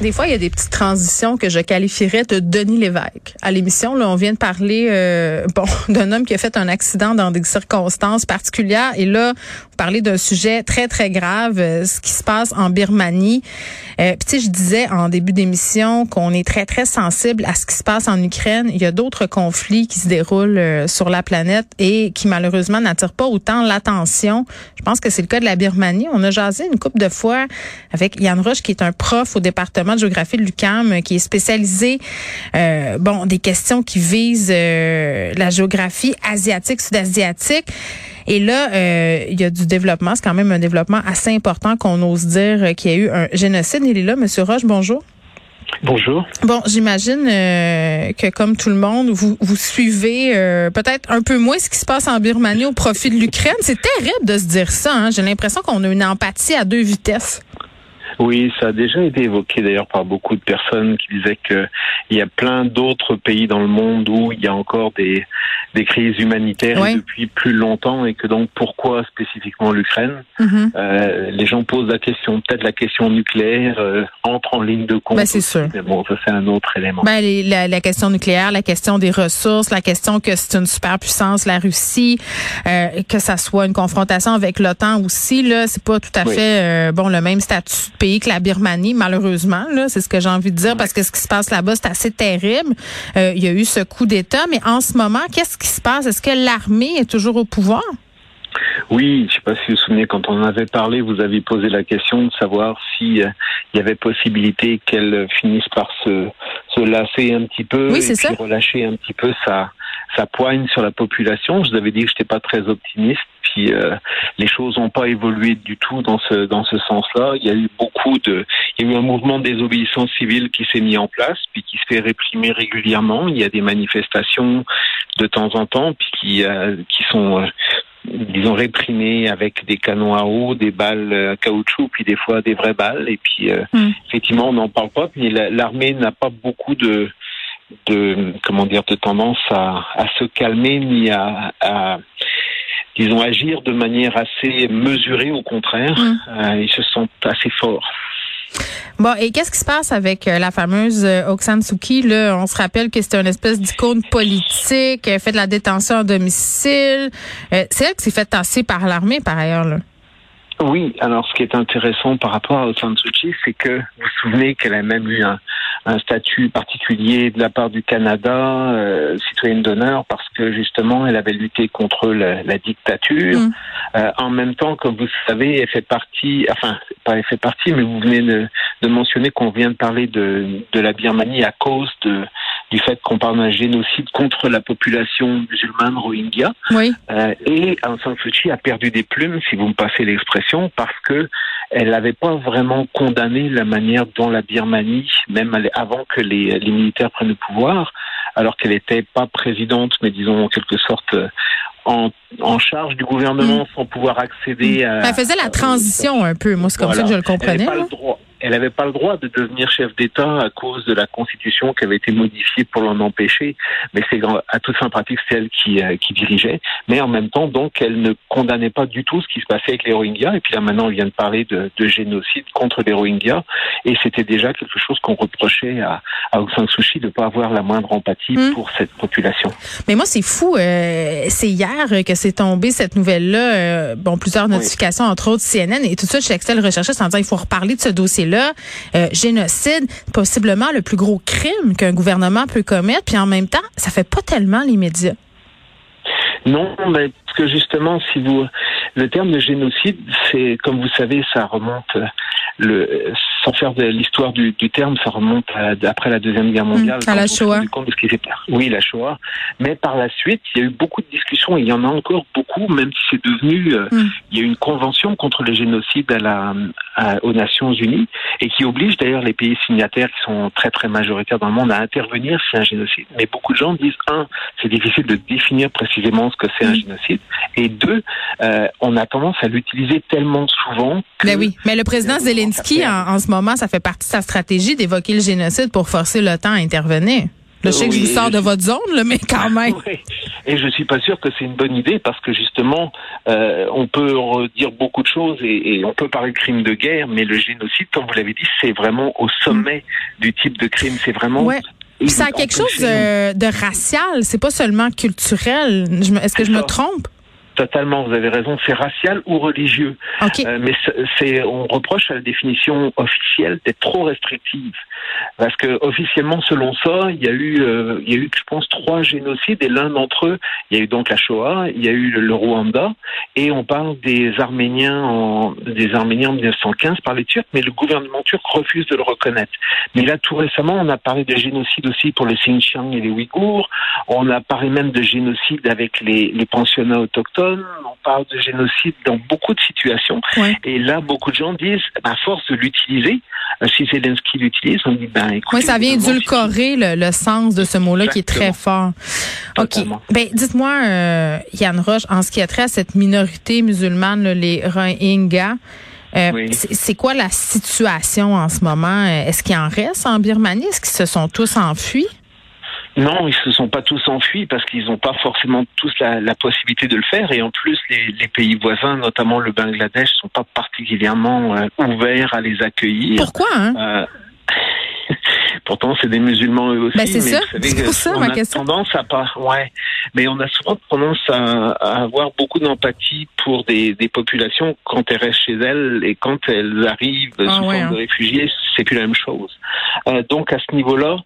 Des fois, il y a des petites transitions que je qualifierais de Denis Lévesque. À l'émission, là, on vient de parler euh, bon d'un homme qui a fait un accident dans des circonstances particulières. Et là, on parlait d'un sujet très, très grave, euh, ce qui se passe en Birmanie. Euh, Puis, je disais en début d'émission qu'on est très, très sensible à ce qui se passe en Ukraine. Il y a d'autres conflits qui se déroulent euh, sur la planète et qui, malheureusement, n'attirent pas autant l'attention. Je pense que c'est le cas de la Birmanie. On a jasé une couple de fois avec Yann Roche, qui est un prof au département de géographie de l'UCAM, qui est spécialisé, euh, bon, des questions qui visent euh, la géographie asiatique, sud-asiatique. Et là, euh, il y a du développement. C'est quand même un développement assez important qu'on ose dire euh, qu'il y a eu un génocide. Il est là, Monsieur Roche, bonjour. Bonjour. Bon, j'imagine euh, que comme tout le monde, vous, vous suivez euh, peut-être un peu moins ce qui se passe en Birmanie au profit de l'Ukraine. C'est terrible de se dire ça. Hein? J'ai l'impression qu'on a une empathie à deux vitesses. Oui, ça a déjà été évoqué d'ailleurs par beaucoup de personnes qui disaient que il y a plein d'autres pays dans le monde où il y a encore des, des crises humanitaires Oui. depuis plus longtemps et que donc pourquoi spécifiquement l'Ukraine? Mhm. Euh, Les gens posent la question, peut-être la question nucléaire euh, entre en ligne de compte. Ben, c'est sûr. Mais bon, ça c'est un autre élément. Ben, les- la, la question nucléaire, la question des ressources, la question que c'est une superpuissance, la Russie, euh, que ça soit une confrontation avec l'OTAN aussi, là, c'est pas tout à Oui. fait bon le même statut de pays que la Birmanie, malheureusement. Là, c'est ce que j'ai envie de dire parce que ce qui se passe là-bas, c'est assez terrible. Euh, il y a eu ce coup d'État, mais en ce moment, qu'est-ce qui se passe? Est-ce que l'armée est toujours au pouvoir? Oui, je ne sais pas si vous vous souvenez, quand on en avait parlé, vous aviez posé la question de savoir si euh, il y avait possibilité qu'elle finisse par se, se lasser un petit peu Oui, et c'est puis ça. relâcher un petit peu sa, sa poigne sur la population. Je vous avais dit que je n'étais pas très optimiste, puis euh, les choses n'ont pas évolué du tout dans ce dans ce sens-là. Il y a eu beaucoup de, il y a eu un mouvement de désobéissance civile qui s'est mis en place, puis qui se fait réprimer régulièrement. Il y a des manifestations de temps en temps, puis qui euh, qui sont euh, disons réprimés avec des canons à eau, des balles à caoutchouc, puis des fois des vraies balles. Et puis euh, Mm. effectivement, on n'en parle pas. Puis la- l'armée n'a pas beaucoup de de comment dire de tendance à, à se calmer ni à, à disons agir de manière assez mesurée. Au contraire, Mm. Euh, ils se sentent assez forts. Bon, et qu'est-ce qui se passe avec euh, la fameuse euh, Suu Kyi? Là? On se rappelle que c'était une espèce d'icône politique, elle fait de la détention à domicile. C'est elle qui s'est fait tasser par l'armée, par ailleurs. Là. Oui, alors ce qui est intéressant par rapport à Suu Kyi, c'est que vous vous souvenez qu'elle a même eu un, un statut particulier de la part du Canada, euh, citoyenne d'honneur, parce que justement elle avait lutté contre la, la dictature. Mm. Euh, en même temps, comme vous savez, elle fait partie, enfin pas elle fait partie, mais vous venez de, de mentionner qu'on vient de parler de, de la Birmanie à cause de, du fait qu'on parle d'un génocide contre la population musulmane rohingya. Oui. Euh, et Aung San Suu Kyi a perdu des plumes, si vous me passez l'expression, parce que elle n'avait pas vraiment condamné la manière dont la Birmanie, même avant que les, les militaires prennent le pouvoir, alors qu'elle n'était pas présidente, mais disons en quelque sorte euh, en, en charge du gouvernement sans pouvoir accéder à... Elle faisait la transition un peu. Moi, c'est comme Voilà. ça que je le Elle comprenais. n'avait pas le droit. Elle n'avait pas le droit de devenir chef d'État à cause de la Constitution qui avait été modifiée pour l'en empêcher. Mais c'est à toute fin pratique, c'est elle qui, euh, qui dirigeait. Mais en même temps, donc, elle ne condamnait pas du tout ce qui se passait avec les Rohingyas. Et puis là, maintenant, on vient de parler de, de génocide contre les Rohingyas. Et c'était déjà quelque chose qu'on reprochait à, à Aung San Suu Kyi de ne pas avoir la moindre empathie Hmm. pour cette population. Mais moi, c'est fou. euh, c'est hier que c'est tombé cette nouvelle-là. euh, bon, plusieurs notifications, entre autres CNN et tout ça. Chez Excel recherchiste en disant il faut reparler de ce dossier-là. Euh, génocide, possiblement le plus gros crime qu'un gouvernement peut commettre. Puis en même temps, ça fait pas tellement les médias. Non, mais parce que justement, si vous, le terme de génocide, c'est, comme vous savez, ça remonte, euh, le, sans faire de l'histoire du, du terme, ça remonte à, après la deuxième guerre mondiale. Mmh, à la Shoah. de ce qui. Oui, la Shoah. Mais par la suite, il y a eu beaucoup de discussions, et il y en a encore beaucoup, même si c'est devenu, euh, Mmh. il y a eu une convention contre les génocides à la, à- aux Nations Unies, et qui oblige d'ailleurs les pays signataires qui sont très très majoritaires dans le monde à intervenir si un génocide. Mais beaucoup de gens disent un, c'est difficile de définir précisément ce que c'est un Mm. génocide, et deux, euh, on a tendance à l'utiliser tellement souvent. Que Mais Ben oui. Mais le président a Zelensky, en, en ce moment, ça fait partie de sa stratégie d'évoquer le génocide pour forcer l'OTAN à intervenir. je sais que je vous sors de votre zone, mais quand même. Et je suis pas sûr que c'est une bonne idée parce que justement, euh, on peut dire beaucoup de choses et, on peut parler de crime de guerre, mais le génocide, comme vous l'avez dit, c'est vraiment au sommet mm. du type de crime. C'est vraiment ouais. ça a quelque chose de, de racial, c'est pas seulement culturel. Est-ce que je me trompe? Totalement, vous avez raison. C'est racial ou religieux. Euh, mais c'est, on reproche à la définition officielle d'être trop restrictive, parce que officiellement, selon ça, il y a eu, euh, il y a eu, je pense, trois génocides et l'un d'entre eux, il y a eu donc la Shoah, il y a eu le, Rwanda, et on parle des Arméniens en, des Arméniens en 1915 par les Turcs, mais le gouvernement turc refuse de le reconnaître. Mais là, tout récemment, on a parlé de génocide aussi pour les Xinjiang et les Ouïghours. On a parlé même de génocide avec les, les pensionnats autochtones on parle de génocide dans beaucoup de situations. Et là, beaucoup de gens disent, à force de l'utiliser, euh, si Zelensky l'utilise, on dit, ben écoutez... Oui, ça vient édulcorer le, sens de ce mot-là qui est très fort. OK. Ben, dites-moi, euh, Yann Roche, en ce qui a trait à cette minorité musulmane, les Rohingyas, euh, C'est quoi la situation en ce moment? Est-ce qu'il en reste en Birmanie? Est-ce qu'ils se sont tous enfuis? Non, ils se sont pas tous enfuis parce qu'ils n'ont pas forcément tous la, la, possibilité de le faire. Et en plus, les, les, pays voisins, notamment le Bangladesh, sont pas particulièrement euh, ouverts à les accueillir. Pourquoi hein? euh, Pourtant, c'est des musulmans eux aussi. Ben c'est ça. C'est ça on ma a question. tendance à pas, ouais. Mais on a souvent tendance à, à avoir beaucoup d'empathie pour des, des, populations quand elles restent chez elles et quand elles arrivent ah, sous forme de hein. réfugiés, c'est plus la même chose. Euh, donc à ce niveau-là,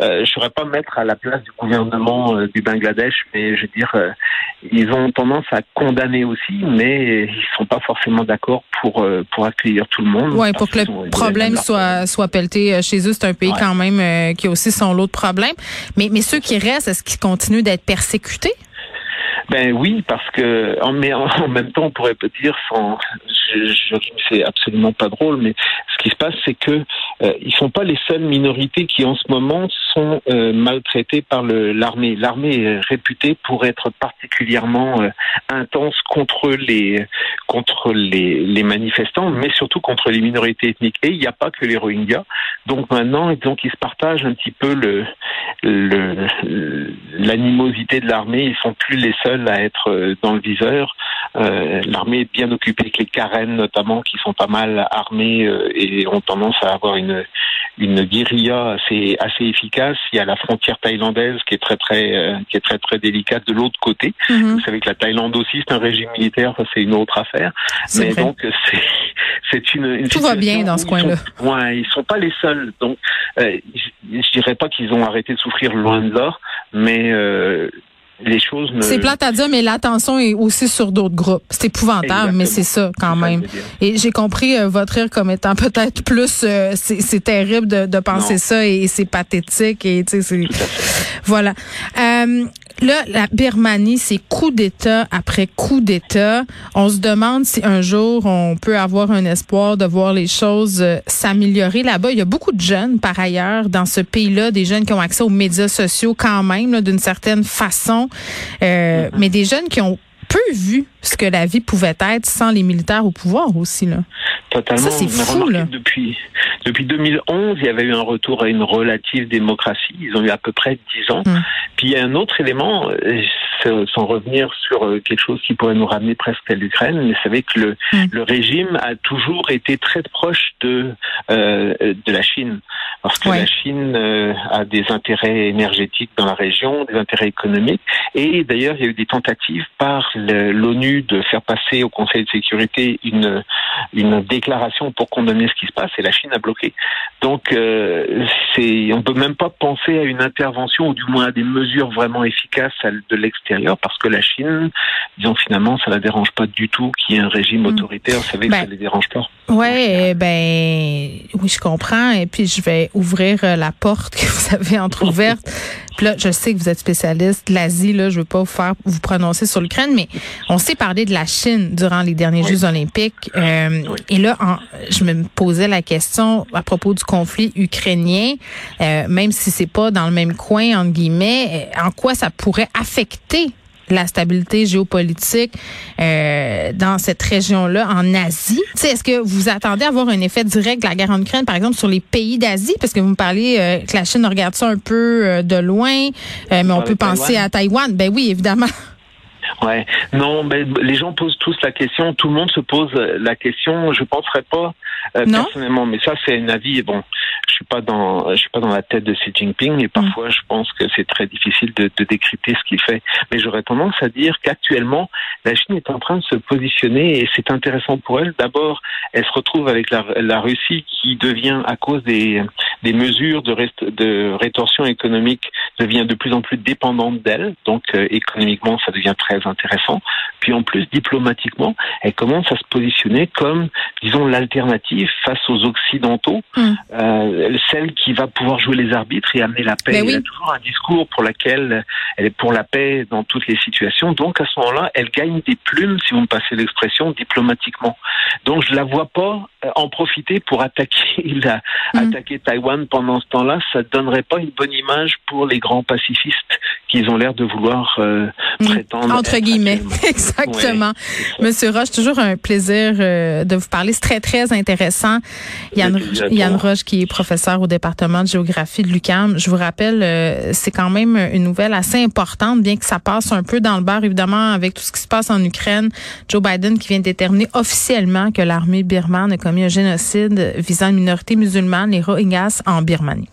euh, je ne saurais pas mettre à la place du gouvernement euh, du Bangladesh, mais je veux dire, euh, ils ont tendance à condamner aussi, mais ils sont pas forcément d'accord pour pour accueillir tout le monde. Oui, pour que le problème soit soit pelleté chez eux, c'est un pays quand même qui a aussi son lot de problèmes. Mais mais ceux qui restent, est-ce qu'ils continuent d'être persécutés? Ben oui, parce que mais en, même temps, on pourrait dire, sans, c'est absolument pas drôle, mais ce qui se passe, c'est que euh, ils sont pas les seules minorités qui en ce moment sont euh, maltraitées par l'armée. L'armée est réputée pour être particulièrement euh, intense contre les contre les, les, manifestants, mais surtout contre les minorités ethniques. Et il n'y a pas que les Rohingyas. Donc maintenant, donc ils se partagent un petit peu le l'animosité de l'armée. Ils sont plus les seuls à être euh, dans le viseur. Euh, l'armée est bien occupée avec les Karen notamment, qui sont pas mal armés euh, et ont tendance à avoir une une guérilla assez assez efficace. Il y a la frontière thaïlandaise qui est très très qui est très très délicate de l'autre côté. Mhm. Vous savez que la Thaïlande aussi c'est un régime militaire, ça c'est une autre affaire. Mais donc c'est c'est une, une, tout va bien dans ce coin-là. Ouais, ils sont pas les seuls. Donc je, je dirais pas qu'ils ont arrêté de souffrir loin de là, mais euh, les choses C'est plate à dire, mais l'attention est aussi sur d'autres groupes. C'est épouvantable, mais c'est ça quand même. Et j'ai compris euh, votre rire comme étant peut-être plus, euh, c'est terrible de, de penser ça et, c'est pathétique et tu sais, voilà. Euh, Là, la Birmanie, c'est coup d'État après coup d'État. On se demande si un jour on peut avoir un espoir de voir les choses euh, s'améliorer là-bas. Il y a beaucoup de jeunes, par ailleurs, dans ce pays-là, des jeunes qui ont accès aux médias sociaux quand même, d'une certaine façon, euh, mm-hmm. mais des jeunes qui ont peu vu ce que la vie pouvait être sans les militaires au pouvoir aussi là. Totalement. Ça c'est fou là. Depuis depuis 2011, il y avait eu un retour à une relative démocratie. Ils ont eu à peu près 10 ans. Hum. Puis il y a un autre élément, euh, sans revenir sur euh, quelque chose qui pourrait nous ramener presque à l'Ukraine, mais c'est vrai que le, hum. le régime a toujours été très proche de euh, de la Chine, parce que la Chine euh, a des intérêts énergétiques dans la région, des intérêts économiques, et d'ailleurs il y a eu des tentatives par l'ONU de faire passer au Conseil de sécurité une une déclaration pour condamner ce qui se passe, et la Chine a bloqué. Donc, euh, c'est, on peut même pas penser à une intervention ou du moins à des mesures vraiment efficaces de l'extérieur, parce que la Chine, disons finalement, ça la dérange pas du tout qu'il y ait un régime mm. autoritaire. Vous savez que ça ben, les dérange pas. Ouais, ben oui, je comprends. Et puis je vais ouvrir euh, la porte que vous avez entrouverte. Puis là, je sais que vous êtes spécialiste. De l'Asie, là, je veux pas vous faire vous prononcer sur l'Ukraine, mais on s'est parlé de la Chine durant les derniers Jeux olympiques. Euh, et là, je me posais la question à propos du conflit ukrainien, euh, même si c'est pas dans le même coin entre guillemets, en quoi ça pourrait affecter la stabilité géopolitique euh, dans cette région-là, en Asie. Est-ce que vous attendez à avoir un effet direct de la guerre en Ukraine, par exemple, sur les pays d'Asie? Parce que vous me parlez euh, que la Chine regarde ça un peu euh, de loin, mais on peut penser à Taïwan. Ben oui, évidemment. Ouais, non, mais les gens posent tous la question. Tout le monde se pose la question. Je penserais pas euh, personnellement, mais ça c'est un avis. Bon, je suis pas dans, je suis pas dans la tête de Xi Jinping et parfois je pense que c'est très difficile de, de décrypter ce qu'il fait. Mais j'aurais tendance à dire qu'actuellement la Chine est en train de se positionner et c'est intéressant pour elle. D'abord, elle se retrouve avec la, la, Russie qui devient à cause des, des mesures de, rest, de rétorsion économique devient de plus en plus dépendante d'elle. Donc euh, économiquement, ça devient très intéressant. Puis en plus, diplomatiquement, elle commence à se positionner comme, disons, l'alternative face aux Occidentaux, hum. euh, celle qui va pouvoir jouer les arbitres et amener la paix. Ben elle a toujours un discours pour lequel elle est pour la paix dans toutes les situations. Donc à ce moment-là, elle gagne des plumes, si vous me passez l'expression, diplomatiquement. Donc je la vois pas euh, en profiter pour attaquer la, hum. attaquer Taïwan pendant ce temps-là. Ça donnerait pas une bonne image pour les grands pacifistes qu'ils ont l'air de vouloir euh, hum. prétendre. Entre guillemets, exactement. Monsieur Roche, toujours un plaisir euh, de vous parler. C'est très très intéressant. Yann, Yann Roche, qui est professeur au département de géographie de l'UCAM. Je vous rappelle, c'est quand même une nouvelle assez importante, bien que ça passe un peu dans le bar, évidemment, avec tout ce qui se passe en Ukraine. Joe Biden qui vient de déterminer officiellement que l'armée birmane a commis un génocide visant une minorité musulmane, les Rohingyas, en Birmanie.